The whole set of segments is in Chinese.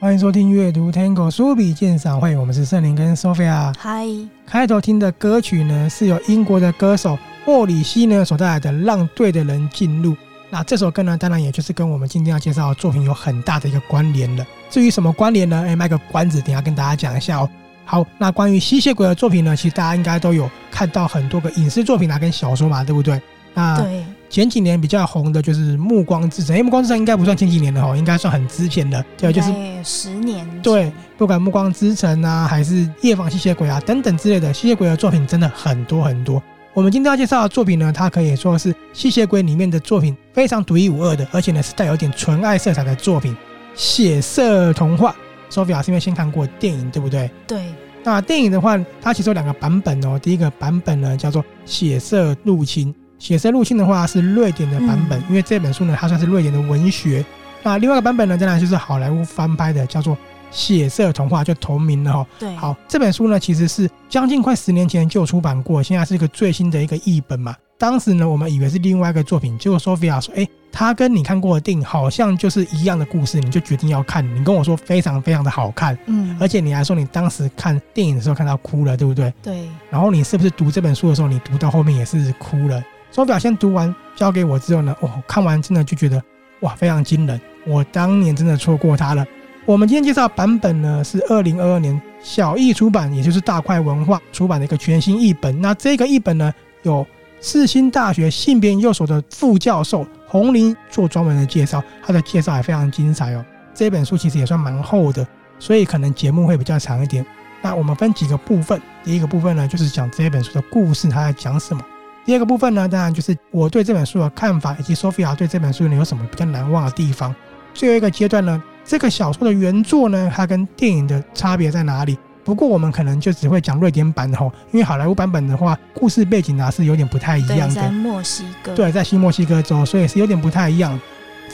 欢迎收听阅读 Tango 书笔鉴赏会，我们是圣灵跟 Sophia。嗨，开头听的歌曲呢，是由英国的歌手莫里希呢所带来的《让对的人进入》。那这首歌呢，当然也就是跟我们今天要介绍的作品有很大的一个关联了。至于什么关联呢？哎，卖个关子，等下跟大家讲一下哦。好，那关于吸血鬼的作品呢，其实大家应该都有看到很多个影视作品啊，跟小说嘛，对不对？那对。前几年比较红的就是《暮光之城》，哎《暮光之城》应该不算前几年的哦，应该算很之前的，对，就是十年。对，不管《暮光之城》啊，还是《夜访吸血鬼》啊等等之类的吸血鬼的作品，真的很多很多。我们今天要介绍的作品呢，它可以说是吸血鬼里面的作品非常独一无二的，而且呢是带有点纯爱色彩的作品，血色童话。Sophia 是因为先看过电影，对不对？对。那电影的话，它其实有两个版本哦。第一个版本呢叫做《血色入侵》。血色入侵的话是瑞典的版本，嗯、因为这本书呢，它算是瑞典的文学。那另外一个版本呢，当然就是好莱坞翻拍的，叫做《血色童话》，就同名了哈。对，好，这本书呢其实是将近快十年前就出版过，现在是一个最新的一个译本嘛。当时呢，我们以为是另外一个作品，结果 Sophia 说：“哎，他跟你看过的电影好像就是一样的故事，你就决定要看。”你跟我说非常非常的好看，嗯，而且你还说你当时看电影的时候看到哭了，对不对？对。然后你是不是读这本书的时候，你读到后面也是哭了？手表先读完交给我之后呢，哦，看完真的就觉得哇，非常惊人。我当年真的错过它了。我们今天介绍版本呢是二零二二年小易出版，也就是大块文化出版的一个全新译本。那这个译本呢，有世新大学性别研究所的副教授洪玲做专门的介绍，他的介绍也非常精彩哦。这本书其实也算蛮厚的，所以可能节目会比较长一点。那我们分几个部分，第一个部分呢就是讲这本书的故事，它在讲什么。第二个部分呢，当然就是我对这本书的看法，以及 Sophia 对这本书呢有什么比较难忘的地方。最后一个阶段呢，这个小说的原作呢，它跟电影的差别在哪里？不过我们可能就只会讲瑞典版的吼，因为好莱坞版本的话，故事背景啊是有点不太一样的。在墨西哥。对，在新墨西哥州，所以是有点不太一样。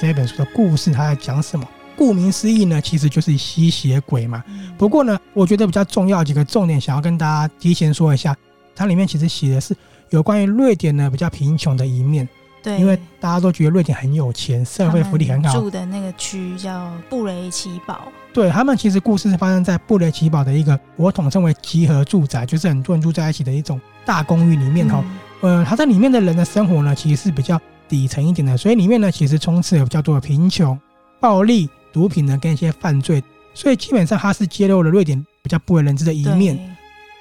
这本书的故事它在讲什么？顾名思义呢，其实就是吸血鬼嘛。不过呢，我觉得比较重要几个重点，想要跟大家提前说一下，它里面其实写的是。有关于瑞典呢比较贫穷的一面，对，因为大家都觉得瑞典很有钱，社会福利很好。住的那个区叫布雷奇堡，对，他们其实故事是发生在布雷奇堡的一个我统称为集合住宅，就是很多人住在一起的一种大公寓里面哈。嗯、呃，他在里面的人的生活呢，其实是比较底层一点的，所以里面呢其实充斥有比较多的贫穷、暴力、毒品呢跟一些犯罪，所以基本上它是揭露了瑞典比较不为人知的一面。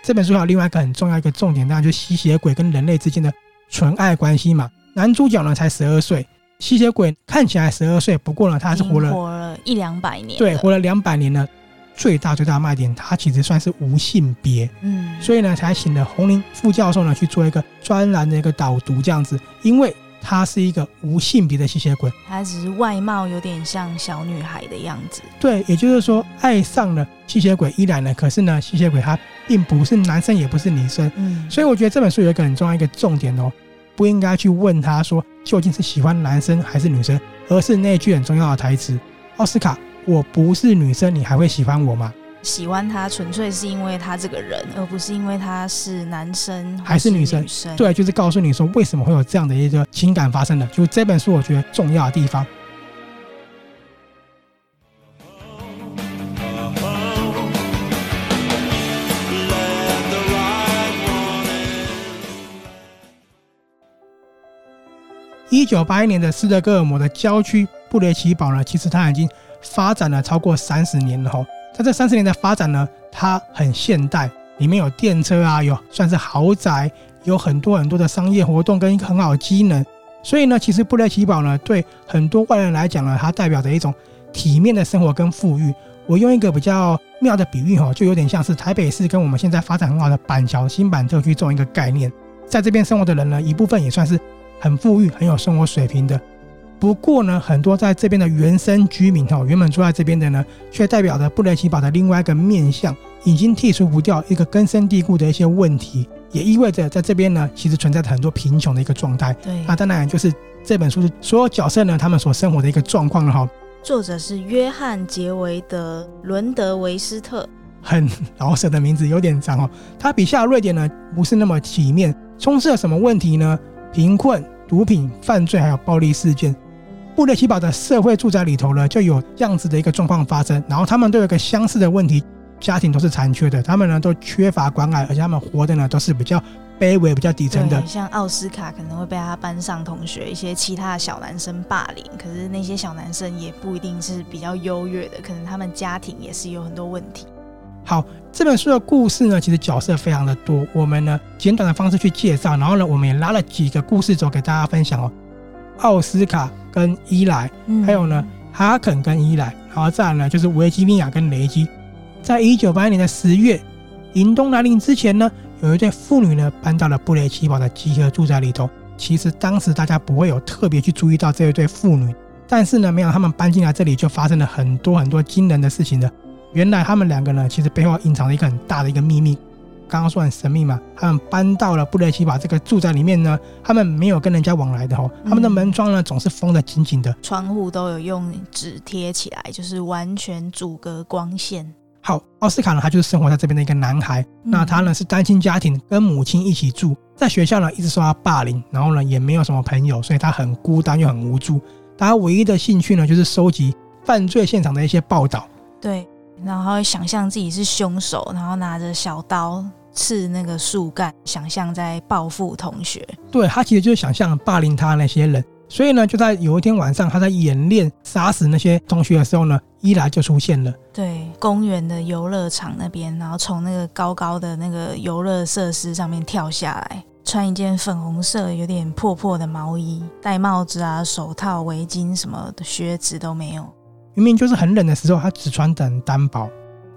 这本书还有另外一个很重要一个重点，当然就是吸血鬼跟人类之间的纯爱关系嘛。男主角呢才十二岁，吸血鬼看起来十二岁，不过呢他还是活了活了一两百年，对，活了两百年呢。最大最大的卖点，他其实算是无性别，嗯，所以呢才请了洪林副教授呢去做一个专栏的一个导读这样子，因为。他是一个无性别的吸血鬼，他只是外貌有点像小女孩的样子。对，也就是说爱上了吸血鬼依然呢，可是呢，吸血鬼他并不是男生，也不是女生。嗯，所以我觉得这本书有一个很重要一个重点哦，不应该去问他说究竟是喜欢男生还是女生，而是那句很重要的台词：奥斯卡，我不是女生，你还会喜欢我吗？喜欢他纯粹是因为他这个人，而不是因为他是男生还是女生。对，就是告诉你说为什么会有这样的一个情感发生的。就是这本书我觉得重要的地方。一九八一年的斯德哥尔摩的郊区布雷奇堡呢，其实它已经发展了超过三十年了哈。在这三十年的发展呢，它很现代，里面有电车啊，有算是豪宅，有很多很多的商业活动跟一个很好的机能。所以呢，其实布雷奇堡呢，对很多外人来讲呢，它代表着一种体面的生活跟富裕。我用一个比较妙的比喻哈，就有点像是台北市跟我们现在发展很好的板桥新板特区这种一个概念。在这边生活的人呢，一部分也算是很富裕、很有生活水平的。不过呢，很多在这边的原生居民哈，原本住在这边的呢，却代表着布雷奇堡的另外一个面向，已经剔除不掉一个根深蒂固的一些问题，也意味着在这边呢，其实存在着很多贫穷的一个状态。对，那当然就是这本书所有角色呢，他们所生活的一个状况了哈。作者是约翰·杰维德·伦德维斯特，很老舍的名字，有点长哦。他笔下的瑞典呢，不是那么体面，充斥了什么问题呢？贫困、毒品、犯罪，还有暴力事件。布雷奇堡的社会住宅里头呢，就有这样子的一个状况发生。然后他们都有一个相似的问题，家庭都是残缺的，他们呢都缺乏关爱，而且他们活的呢都是比较卑微、比较底层的。像奥斯卡可能会被他班上同学一些其他的小男生霸凌，可是那些小男生也不一定是比较优越的，可能他们家庭也是有很多问题。好，这本书的故事呢，其实角色非常的多，我们呢简短的方式去介绍，然后呢，我们也拉了几个故事轴给大家分享哦。奥斯卡跟伊莱，还有呢哈肯跟伊莱，然后再来呢就是维吉尼亚跟雷基。在一九八一年的十月，迎冬来临之前呢，有一对父女呢搬到了布雷奇堡的集合住宅里头。其实当时大家不会有特别去注意到这一对父女，但是呢，没有他们搬进来这里，就发生了很多很多惊人的事情的。原来他们两个呢，其实背后隐藏了一个很大的一个秘密。刚刚说很神秘嘛，他们搬到了布雷奇堡这个住宅里面呢，他们没有跟人家往来的哦，他们的门窗呢总是封得紧紧的，窗户都有用纸贴起来，就是完全阻隔光线。好，奥斯卡呢，他就是生活在这边的一个男孩，那他呢是单亲家庭，跟母亲一起住，在学校呢一直受到霸凌，然后呢也没有什么朋友，所以他很孤单又很无助。他唯一的兴趣呢就是收集犯罪现场的一些报道，对，然后会想象自己是凶手，然后拿着小刀。刺那个树干，想象在报复同学。对，他其实就是想象霸凌他那些人。所以呢，就在有一天晚上，他在演练杀死那些同学的时候呢，伊莱就出现了。对，公园的游乐场那边，然后从那个高高的那个游乐设施上面跳下来，穿一件粉红色有点破破的毛衣，戴帽子啊、手套、围巾什么的，靴子都没有。明明就是很冷的时候，他只穿得很单薄。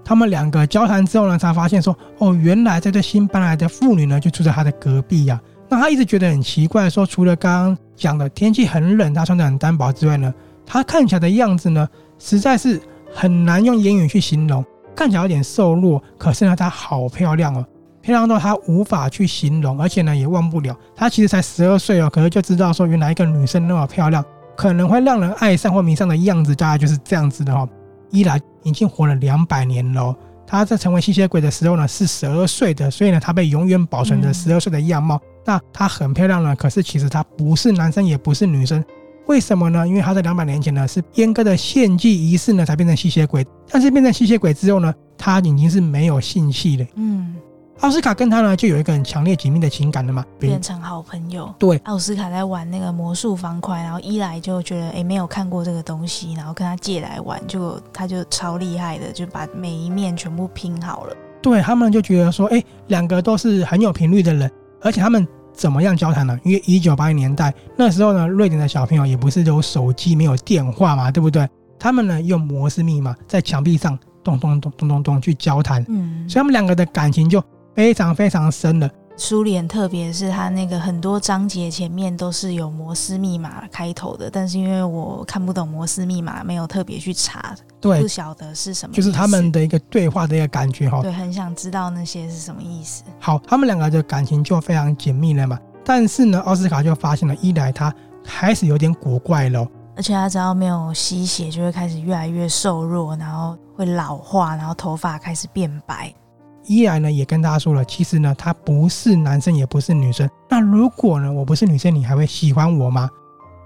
他们两个交谈之后呢，才发现说，哦，原来这对新搬来的父女呢，就住在他的隔壁呀、那他一直觉得很奇怪，说除了刚刚讲的天气很冷，他穿得很单薄之外呢，他看起来的样子呢，实在是很难用言语去形容。看起来有点瘦弱，可是呢，她好漂亮哦，漂亮到他无法去形容，而且呢，也忘不了。他其实才十二岁哦，可是就知道说，原来一个女生那么漂亮，可能会让人爱上或迷上的样子，大概就是这样子的哈、哦。伊莱已经活了两百年了。他在成为吸血鬼的时候呢，是十二岁的，所以呢，他被永远保存着十二岁的样貌。嗯、那他很漂亮呢，可是其实他不是男生，也不是女生。为什么呢？因为他在两百年前呢，是阉割的献祭仪式呢，才变成吸血鬼。但是变成吸血鬼之后呢，他已经是没有性器了。嗯。奥斯卡跟他呢，就有一个很强烈紧密的情感了嘛，变成好朋友。对，奥斯卡在玩那个魔术方块，然后伊莱就觉得哎，没有看过这个东西，然后跟他借来玩，就他就超厉害的，就把每一面全部拼好了。对，他们就觉得说，哎，两个都是很有频率的人，而且他们怎么样交谈呢？因为一九八零年代那时候呢，瑞典的小朋友也不是有手机，没有电话嘛，对不对？他们呢用摩斯密码在墙壁上咚咚咚咚咚咚去交谈，嗯，所以他们两个的感情就。非常非常深的书里，特别是他那个很多章节前面都是有摩斯密码开头的，但是因为我看不懂摩斯密码，没有特别去查，对，不晓得是什么，就是他们的一个对话的一个感觉哈。对，很想知道那些是什么意思。好，他们两个的感情就非常紧密了嘛。但是呢，奥斯卡就发现了伊莱他开始有点古怪了，而且他只要没有吸血，就会开始越来越瘦弱，然后会老化，然后头发开始变白。伊莱呢也跟大家说了，其实呢他不是男生也不是女生。那如果呢我不是女生，你还会喜欢我吗？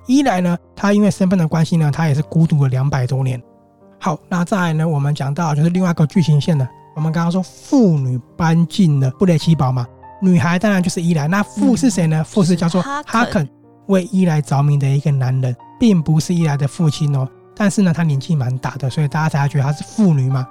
伊莱呢他因为身份的关系呢，他也是孤独了两百多年。好，那再来呢我们讲到就是另外一个剧情线的。我们刚刚说父女搬进了布雷奇堡嘛，女孩当然就是伊莱。那父是谁呢？父是叫做哈肯，为伊莱着迷的一个男人，并不是伊莱的父亲哦。但是呢他年纪蛮大的，所以大家才觉得他是妇女嘛。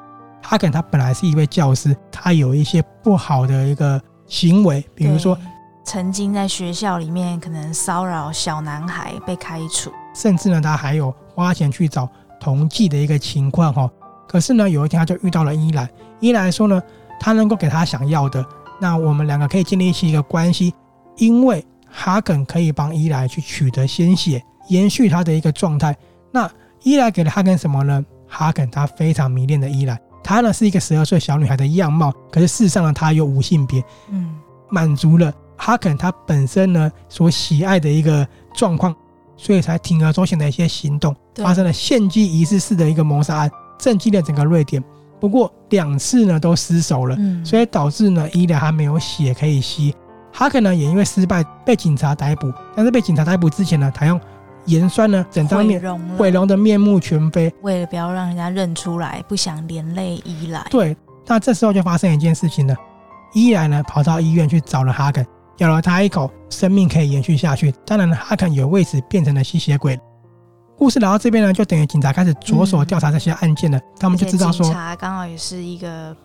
哈肯他本来是一位教师，他有一些不好的一个行为，比如说曾经在学校里面可能骚扰小男孩被开除，甚至呢他还有花钱去找同济的一个情况哈。可是呢有一天他就遇到了伊莱，伊莱说呢他能够给他想要的，那我们两个可以建立起一个关系，因为哈肯可以帮伊莱去取得鲜血，延续他的一个状态。那伊莱给了哈肯什么呢？哈肯他非常迷恋的伊莱。她呢是一个十二岁小女孩的样貌，可是事实上呢，她又无性别。嗯，满足了哈肯他本身呢所喜爱的一个状况，所以才铤而走险的一些行动，发生了献祭仪式式的一个谋杀案，震惊了整个瑞典。不过两次呢都失手了，所以导致呢伊莱还没有血可以吸。哈肯呢也因为失败被警察逮捕，但是被警察逮捕之前呢，他用盐酸呢整张面毁容的面目全非，为了不要让人家认出来，不想连累伊莱。对，那这时候就发生一件事情了，伊莱呢跑到医院去找了哈肯，咬了他一口，生命可以延续下去。当然，哈肯也为此变成了吸血鬼。故事聊到这边呢，就等于警察开始着手调查这些案件了。嗯、他们就知道说，警察刚好也是一个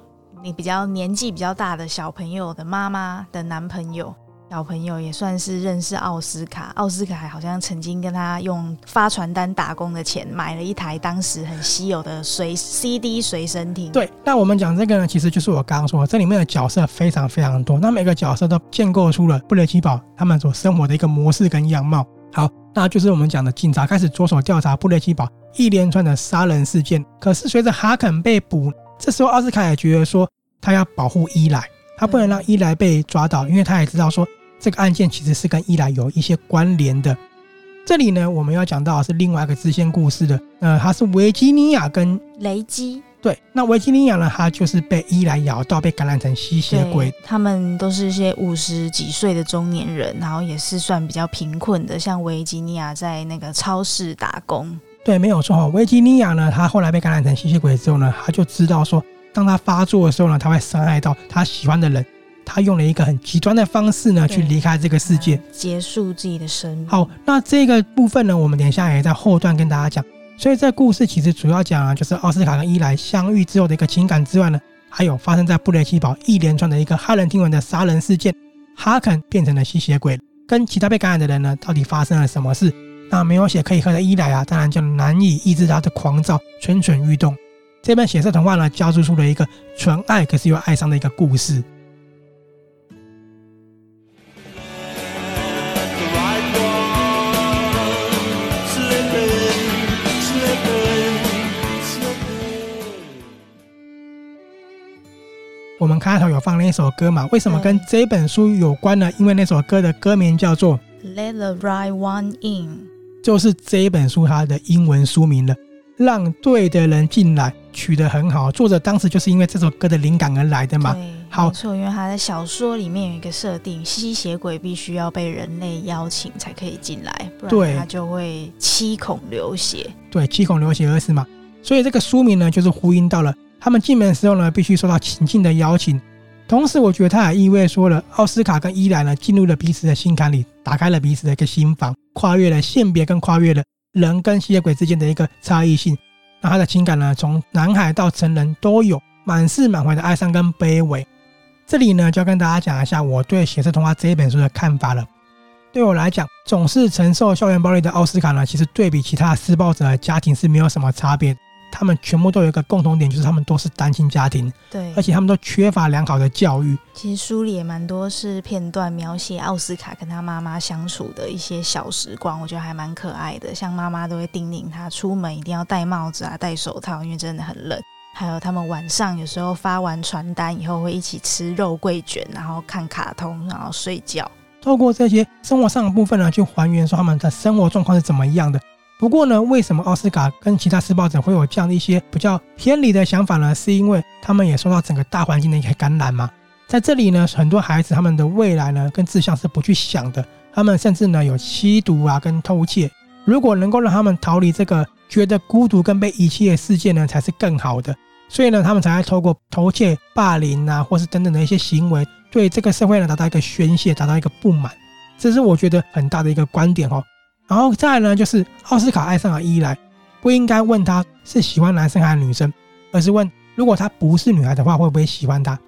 你比较年纪比较大的小朋友的妈妈的男朋友，小朋友也算是认识奥斯卡。奥斯卡好像曾经跟他用发传单打工的钱买了一台当时很稀有的随 CD 随身听。对，那我们讲这个呢，其实就是我刚刚说的，这里面的角色非常非常多，那每个角色都建构出了布雷奇堡他们所生活的一个模式跟样貌。好。那就是我们讲的，警察开始着手调查布雷奇堡一连串的杀人事件。可是随着哈肯被捕，这时候奥斯卡也觉得说，他要保护伊莱，他不能让伊莱被抓到，因为他也知道说这个案件其实是跟伊莱有一些关联的。这里呢，我们要讲到是另外一个支线故事的，呃，它是维吉尼亚跟雷基。对，那维吉尼亚呢？他就是被伊莱咬到，被感染成吸血鬼。他们都是一些五十几岁的中年人，然后也是算比较贫困的。像维吉尼亚在那个超市打工。对，没有错哈。维吉尼亚呢，他后来被感染成吸血鬼之后呢，他就知道说，当他发作的时候呢，他会伤害到他喜欢的人。他用了一个很极端的方式呢，去离开这个世界，结束自己的生命。好，那这个部分呢，我们等一下也在后段跟大家讲。所以这故事其实主要讲啊，就是奥斯卡跟伊莱相遇之后的一个情感之外呢，还有发生在布雷奇堡一连串的一个骇人听闻的杀人事件。哈肯变成了吸血鬼，跟其他被感染的人呢，到底发生了什么事？那没有血可以喝的伊莱啊，当然就难以抑制他的狂躁，蠢蠢欲动。这本血色童话呢，交织出了一个纯爱可是又爱上的一个故事。我们开头有放了一首歌嘛？为什么跟这本书有关呢？因为那首歌的歌名叫做《Let the Right One In》，就是这一本书它的英文书名了。让对的人进来，取得很好。作者当时就是因为这首歌的灵感而来的嘛。对，好，没错，因为他在小说里面有一个设定，吸血鬼必须要被人类邀请才可以进来，不然他就会七孔流血。对，七孔流血而死嘛。所以这个书名呢，就是呼应到了。他们进门的时候呢，必须受到情境的邀请。同时，我觉得他也意味说了，奥斯卡跟伊莱呢，进入了彼此的心坎里，打开了彼此的一个心房，跨越了性别，跟跨越了人跟吸血鬼之间的一个差异性。那他的情感呢，从男孩到成人都有满是满怀的哀伤跟卑微。这里呢，就要跟大家讲一下我对《血色童话》这一本书的看法了。对我来讲，总是承受校园暴力的奥斯卡呢，其实对比其他施暴者的家庭是没有什么差别。他们全部都有一个共同点，就是他们都是单亲家庭，对，而且他们都缺乏良好的教育。其实书里也蛮多是片段描写奥斯卡跟他妈妈相处的一些小时光，我觉得还蛮可爱的。像妈妈都会叮咛他出门一定要戴帽子啊、戴手套，因为真的很冷。还有他们晚上有时候发完传单以后会一起吃肉桂卷，然后看卡通，然后睡觉。透过这些生活上的部分呢，去还原说他们的生活状况是怎么样的。不过呢，为什么奥斯卡跟其他施暴者会有这样的一些比较偏离的想法呢？是因为他们也受到整个大环境的一个感染嘛。在这里呢，很多孩子他们的未来呢，跟志向是不去想的。他们甚至呢有吸毒啊，跟偷窃。如果能够让他们逃离这个觉得孤独跟被遗弃的世界呢，才是更好的。所以呢，他们才会透过偷窃、霸凌啊，或是等等的一些行为，对这个社会呢达到一个宣泄，达到一个不满。这是我觉得很大的一个观点哦。然后再来呢，就是奥斯卡爱上了伊莱，不应该问他是喜欢男生还是女生，而是问如果他不是女孩的话，会不会喜欢他？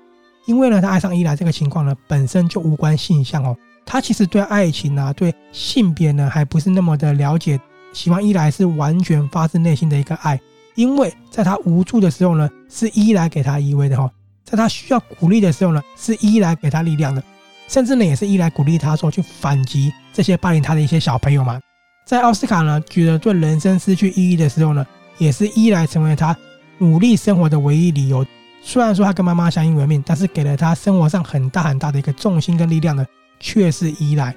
因为呢，他爱上伊莱这个情况呢，本身就无关性向哦，他其实对爱情啊，对性别呢，还不是那么的了解。喜欢伊莱是完全发自内心的一个爱，因为在他无助的时候呢，是伊莱给他依偎的哈，在他需要鼓励的时候呢，是伊莱给他力量的，甚至呢，也是伊莱鼓励他说去反击这些霸凌他的一些小朋友嘛。在奥斯卡呢，觉得对人生失去意义的时候呢，也是依莱成为他努力生活的唯一理由。虽然说他跟妈妈相依为命，但是给了他生活上很大很大的一个重心跟力量的，却是依莱。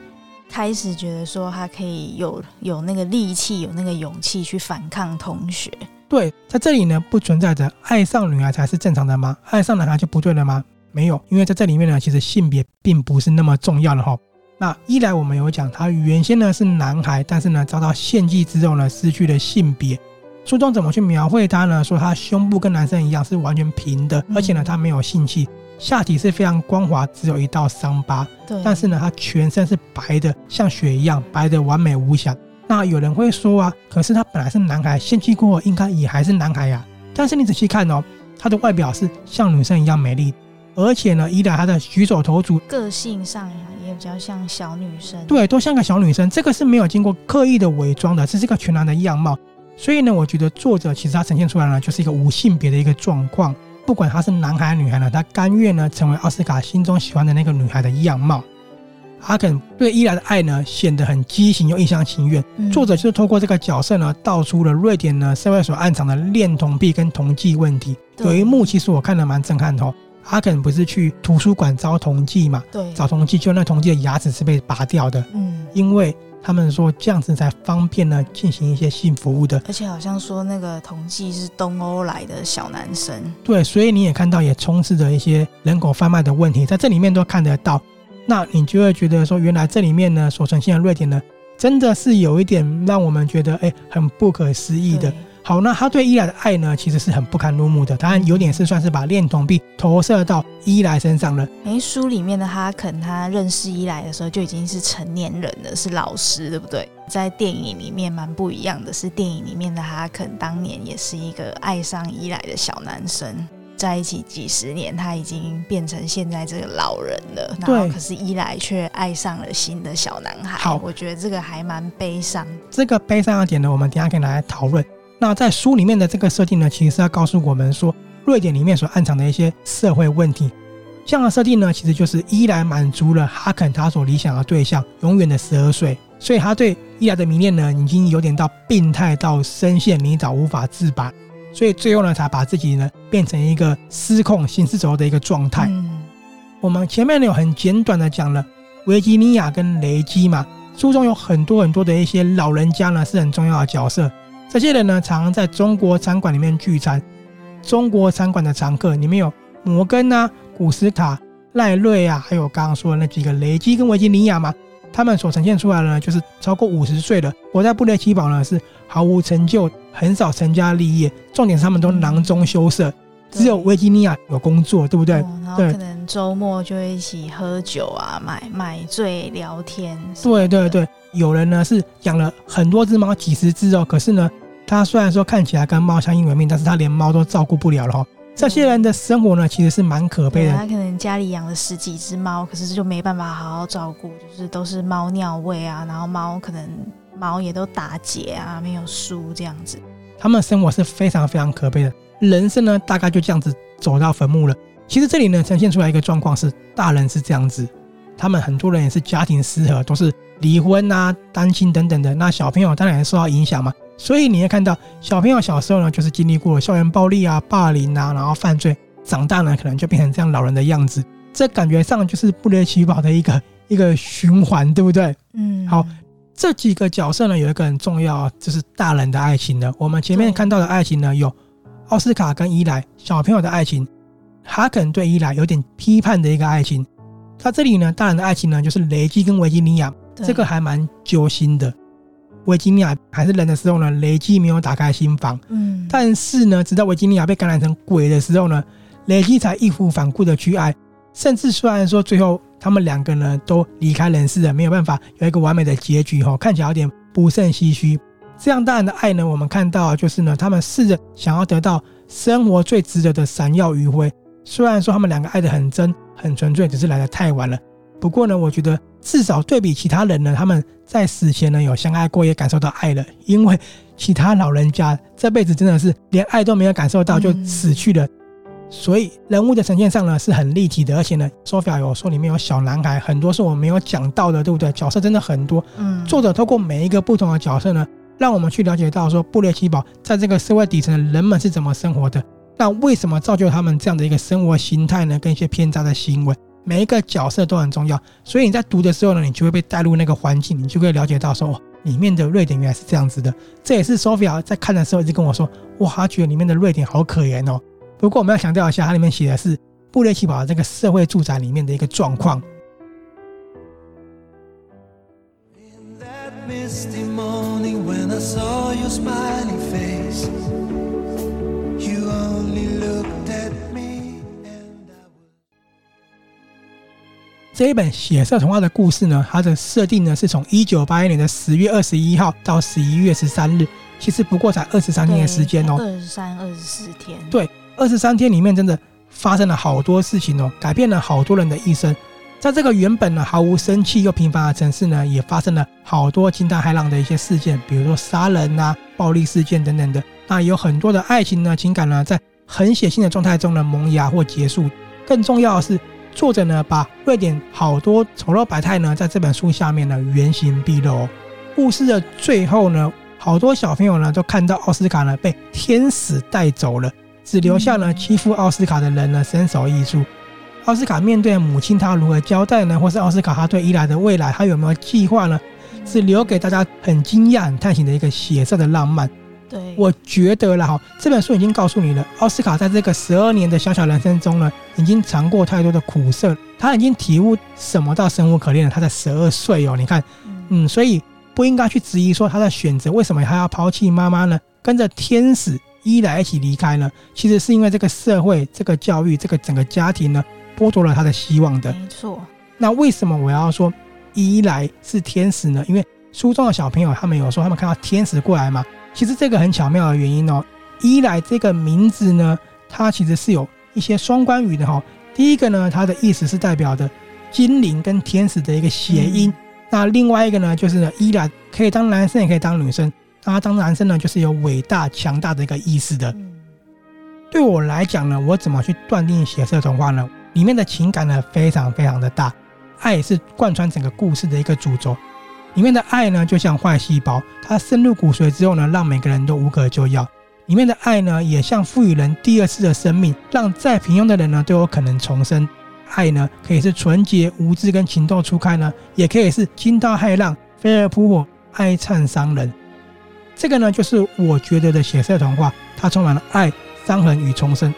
开始觉得说他可以有有那个力气，有那个勇气去反抗同学。对，在这里呢，不存在着爱上女孩才是正常的吗？爱上男孩就不对了吗？没有，因为在这里面呢，其实性别并不是那么重要的哈。那一来我们有讲，他原先呢是男孩，但是呢遭到献祭之后呢，失去了性别。书中怎么去描绘他呢？说他胸部跟男生一样是完全平的，而且呢他没有性器。下体是非常光滑，只有一道伤疤。对，但是呢，他全身是白的，像雪一样白的完美无瑕。那有人会说啊，可是他本来是男孩，献祭过后应该也还是男孩呀、啊。但是你仔细看哦，他的外表是像女生一样美丽，而且呢，伊莱他的举手投足，个性上也比较像小女生。对，都像个小女生。这个是没有经过刻意的伪装的，这是一个全然的样貌。所以呢，我觉得作者其实他呈现出来呢，就是一个无性别的一个状况。不管他是男孩女孩呢，他甘愿呢成为奥斯卡心中喜欢的那个女孩的样貌。阿肯对伊莱的爱呢显得很畸形又一厢情愿。嗯、作者就是透过这个角色呢，道出了瑞典呢社会所暗藏的恋童癖跟同妓问题。有一幕其实我看得蛮震撼的。哈肯不是去图书馆招童妓嘛？对，找童妓，就那童妓的牙齿是被拔掉的。嗯，因为。他们说这样子才方便呢，进行一些性服务的。而且好像说那个童妓是东欧来的小男生。对，所以你也看到也充斥着一些人口贩卖的问题，在这里面都看得到。那你就会觉得说，原来这里面呢所呈现的瑞典呢，真的是有一点让我们觉得哎，很不可思议的。好，那他对伊莱的爱呢，其实是很不堪入目的。当然，有点是算是把恋童癖投射到伊莱身上了。诶，书里面的哈肯，他认识伊莱的时候就已经是成年人了，是老师，对不对？在电影里面蛮不一样的，是电影里面的哈肯当年也是一个爱上伊莱的小男生，在一起几十年，他已经变成现在这个老人了。然后，可是伊莱却爱上了新的小男孩。好，我觉得这个还蛮悲伤。这个悲伤的点呢，我们等下可以拿来讨论。那在书里面的这个设定呢，其实是要告诉我们说，瑞典里面所暗藏的一些社会问题。这样的设定呢，其实就是伊莱满足了哈肯他所理想的对象，永远的十二岁。所以他对伊莱的迷恋呢，已经有点到病态到深陷泥沼无法自拔。所以最后呢，才把自己呢变成一个失控行尸走肉的一个状态。嗯、我们前面呢有很简短的讲了维吉尼亚跟雷基嘛，书中有很多很多的一些老人家呢是很重要的角色。这些人呢，常常在中国餐馆里面聚餐。中国餐馆的常客里面有摩根啊、古斯塔、赖瑞啊，还有刚刚说的那几个雷基跟维吉尼亚嘛。他们所呈现出来的呢，就是超过五十岁的，活在布列奇堡呢是毫无成就，很少成家立业。重点是他们都囊中羞涩，只有维吉尼亚有工作，对不对？嗯、然后可能周末就会一起喝酒啊，买买醉聊天。对对对，有人呢是养了很多只猫，几十只哦，可是呢。他虽然说看起来跟猫相依为命，但是他连猫都照顾不了了哈。这些人的生活呢，其实是蛮可悲的。他可能家里养了十几只猫，可是就没办法好好照顾，就是都是猫尿味啊，然后猫可能猫也都打结啊，没有梳这样子。他们生活是非常非常可悲的，人生呢大概就这样子走到坟墓了。其实这里呢呈现出来一个状况是，大人是这样子，他们很多人也是家庭失和，都是离婚啊、单亲等等的。那小朋友当然也受到影响嘛。所以你会看到小朋友小时候呢，就是经历过校园暴力啊、霸凌啊，然后犯罪，长大呢可能就变成这样老人的样子。这感觉上就是布列奇堡的一个 一个循环，对不对？嗯。好，这几个角色呢有一个很重要，就是大人的爱情呢。我们前面看到的爱情呢，有奥斯卡跟伊莱小朋友的爱情，哈肯对伊莱有点批判的一个爱情。他这里呢，大人的爱情呢，就是雷基跟维吉尼亚，这个还蛮揪心的。维吉尼亚还是人的时候呢，雷基没有打开心房。嗯，但是呢，直到维吉尼亚被感染成鬼的时候呢，雷基才义无反顾的去爱。甚至虽然说最后他们两个呢都离开人世了，没有办法有一个完美的结局哈，看起来有点不胜唏嘘。这样大人的爱呢，我们看到就是呢，他们试着想要得到生活最值得的闪耀余晖。虽然说他们两个爱得很真很纯粹，只是来的太晚了。不过呢，我觉得至少对比其他人呢，他们在死前呢有相爱过，也感受到爱了。因为其他老人家这辈子真的是连爱都没有感受到就死去了。所以人物的呈现上呢是很立体的，而且呢，Sophia 有说里面有小男孩，很多是我没有讲到的，对不对？角色真的很多。嗯，作者透过每一个不同的角色呢，让我们去了解到说布列奇堡在这个社会底层的人们是怎么生活的。那为什么造就他们这样的一个生活形态呢？跟一些偏差的行为，每一个角色都很重要。所以你在读的时候呢，你就会被带入那个环境，你就会了解到说，里面的瑞典原来是这样子的。这也是 Sophia 在看的时候一直跟我说，哇，他觉得里面的瑞典好可怜哦。不过我们要强调一下，它里面写的是布列奇堡这个社会住宅里面的一个状况。这一本血色童话的故事呢，它的设定呢是从一九八一年的十月二十一号到十一月十三日，其实不过才二十三天的时间哦，二十三、二十四天。对，二十三天里面真的发生了好多事情哦，改变了好多人的一生。在这个原本呢毫无生气又平凡的城市呢，也发生了好多惊涛骇浪的一些事件，比如说杀人啊、暴力事件等等的。那有很多的爱情呢、情感呢，在很血腥的状态中呢萌芽或结束。更重要的是。作者呢，把瑞典好多丑陋百态呢，在这本书下面呢原形毕露。故事的最后呢，好多小朋友呢都看到奥斯卡呢被天使带走了，只留下了欺负奥斯卡的人呢身首异处。奥斯卡面对母亲，他如何交代呢？或是奥斯卡他对伊莱的未来，他有没有计划呢？是留给大家很惊讶、很叹息的一个血色的浪漫。对，我觉得了哈，这本书已经告诉你了，奥斯卡在这个十二年的小小人生中呢，已经尝过太多的苦涩，他已经体悟什么叫生无可恋了。他才十二岁哦，你看，嗯，所以不应该去质疑说他的选择为什么他要抛弃妈妈呢？跟着天使伊莱一起离开呢？其实是因为这个社会、这个教育、这个整个家庭呢，剥夺了他的希望的。没错。那为什么我要说伊莱是天使呢？因为书中的小朋友他们有说，他们看到天使过来嘛。其实这个很巧妙的原因哦，伊莱这个名字呢，它其实是有一些双关语的哈。第一个呢，它的意思是代表的精灵跟天使的一个谐音。那另外一个呢，就是呢，伊莱可以当男生也可以当女生。那他当男生呢，就是有伟大强大的一个意思的。对我来讲呢，我怎么去断定血色童话呢？里面的情感呢，非常非常的大，爱是贯穿整个故事的一个主轴。里面的爱呢，就像坏细胞，它深入骨髓之后呢，让每个人都无可救药。里面的爱呢，也像赋予人第二次的生命，让再平庸的人呢都有可能重生。爱呢，可以是纯洁无知跟情窦初开呢，也可以是惊涛骇浪、飞蛾扑火、哀惨伤人。这个呢，就是我觉得的血色童话，它充满了爱、伤痕与重生。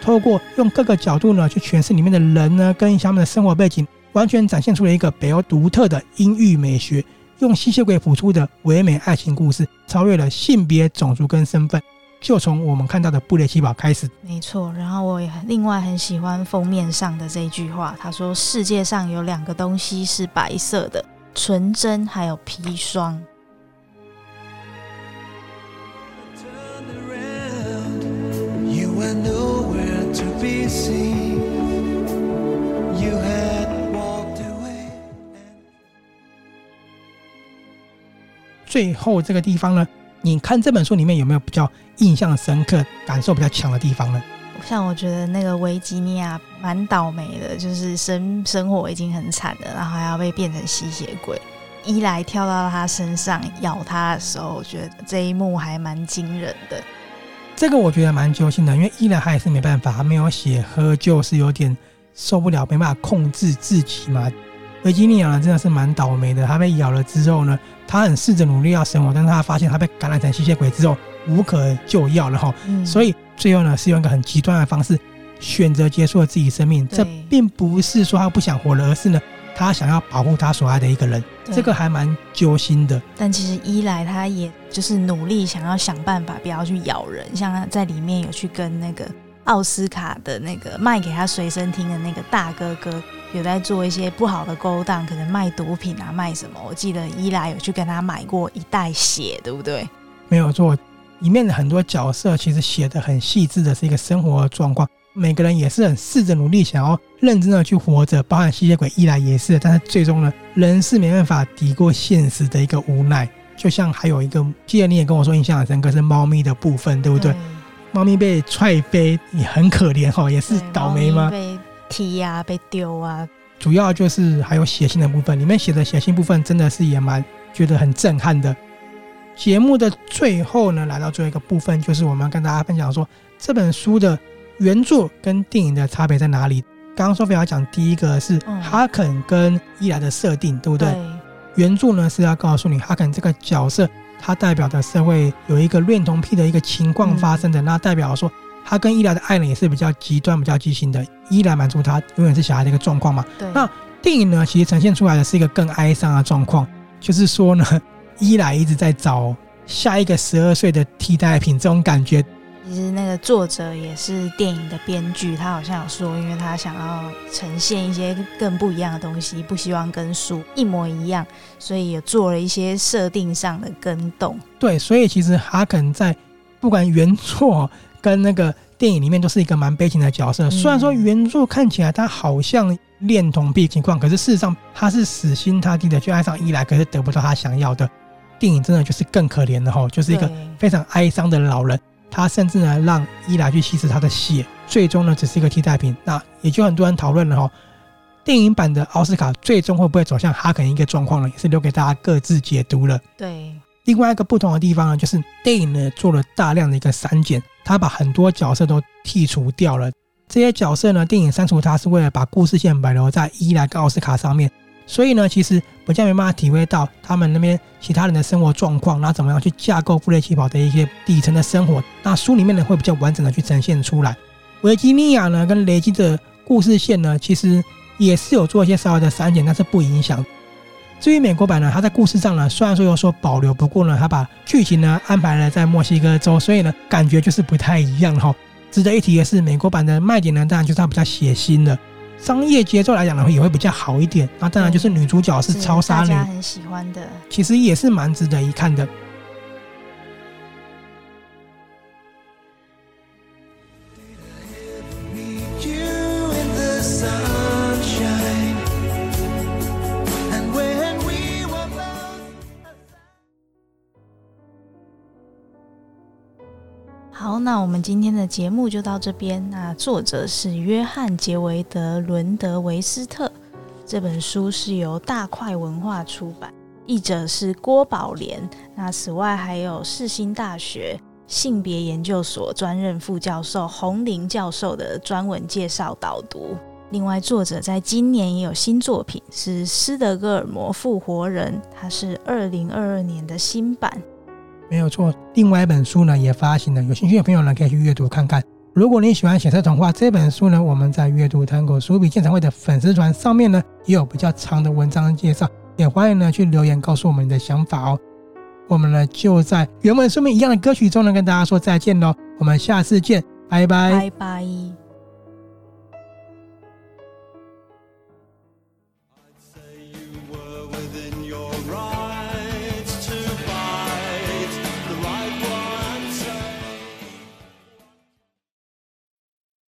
透过用各个角度呢去诠释里面的人呢，跟他们的生活背景，完全展现出了一个北欧独特的阴郁美学。用吸血鬼谱出的唯美爱情故事，超越了性别、种族跟身份，就从我们看到的布列奇堡开始。没错，然后我也另外很喜欢封面上的这一句话，他说：“世界上有两个东西是白色的，纯真还有砒霜。”最后这个地方呢，你看这本书里面有没有比较印象深刻、感受比较强的地方呢？像我觉得那个维吉尼亚蛮倒霉的，就是生生活已经很惨了，然后还要被变成吸血鬼。一来跳到他身上咬他的时候，我觉得这一幕还蛮惊人的。这个我觉得蛮揪心的，因为伊莱他也是没办法，他没有血喝，就是有点受不了，没办法控制自己嘛。维吉尼亚呢，真的是蛮倒霉的。他被咬了之后呢，他很试着努力要生活，但是他发现他被感染成吸血鬼之后无可救药了哈。嗯、所以最后呢，是用一个很极端的方式选择结束了自己生命。这并不是说他不想活了，而是呢，他想要保护他所爱的一个人。这个还蛮揪心的。但其实一来他也就是努力想要想办法不要去咬人，像他在里面有去跟那个奥斯卡的那个卖给他随身听的那个大哥哥。有在做一些不好的勾当，可能卖毒品啊，卖什么？我记得伊莱有去跟他买过一袋血，对不对？没有错，里面的很多角色其实写的很细致的是一个生活状况，每个人也是很试着努力想要认真的去活着，包含吸血鬼伊莱也是，但是最终呢，人是没办法抵过现实的一个无奈。就像还有一个，记得你也跟我说印象很深刻是猫咪的部分，对不对？对，猫咪被踹飞你很可怜哈，也是倒霉吗？被踢呀、啊，被丢啊，主要就是还有写信的部分，里面写的写信部分真的是也蛮觉得很震撼的。节目的最后呢，来到最后一个部分，就是我们要跟大家分享说这本书的原作跟电影的差别在哪里。刚刚说菲要讲第一个是哈肯跟伊莱的设定，对不对？对。原著呢是要告诉你哈肯这个角色，他代表的社会有一个恋童癖的一个情况发生的，那代表说他跟伊莱的爱人也是比较极端、比较畸形的。伊莱满足他永远是小孩的一个状况嘛。对。那电影呢，其实呈现出来的是一个更哀伤的状况，就是说呢。伊莱一直在找下一个十二岁的替代品，这种感觉。其实那个作者也是电影的编剧，他好像有说，因为他想要呈现一些更不一样的东西，不希望跟书一模一样，所以也做了一些设定上的更动。对，所以其实哈肯在不管原作跟那个电影里面都是一个蛮悲情的角色。虽然说原作看起来他好像恋童癖情况，可是事实上他是死心塌地的去爱上伊莱，可是得不到他想要的。电影真的就是更可怜的哈，就是一个非常哀伤的老人，他甚至呢让伊莱去吸食他的血，最终呢只是一个替代品。那也就很多人讨论了哈，电影版的奥斯卡最终会不会走向哈肯一个状况呢？也是留给大家各自解读了。对，另外一个不同的地方呢，就是电影呢做了大量的一个删减，他把很多角色都剔除掉了。这些角色呢，电影删除它是为了把故事线保留在伊莱跟奥斯卡上面。所以呢，其实比较没办法体会到他们那边其他人的生活状况，然后怎么样去架构布雷奇堡的一些底层的生活。那书里面呢，会比较完整的去呈现出来。维吉尼亚呢，跟雷基的故事线呢，其实也是有做一些稍微的删减，但是不影响。至于美国版呢，它在故事上呢，虽然说有所保留，不过呢，它把剧情呢安排了在墨西哥州，所以呢，感觉就是不太一样哈。值得一提的是，美国版的卖点呢，当然就是它比较血腥了。商业节奏来讲的话，也会比较好一点。那当然就是女主角是超杀女，很喜欢的，其实也是蛮值得一看的。那我们今天的节目就到这边。那作者是约翰·杰维德·伦德维斯特，这本书是由大块文化出版，译者是郭宝莲。那此外还有世新大学性别研究所专任副教授洪玲教授的专文介绍导读。另外，作者在今年也有新作品，是《斯德哥尔摩复活人》，它是二零二二年的新版。没有错，另外一本书呢也发行了，有兴趣的朋友呢可以去阅读看看。如果你喜欢写色童话这本书呢，我们在阅读探戈书笔鉴赏会的粉丝团上面呢也有比较长的文章介绍，也欢迎呢去留言告诉我们你的想法哦。我们呢就在原文书面一样的歌曲中呢跟大家说再见喽，我们下次见，拜拜，拜拜。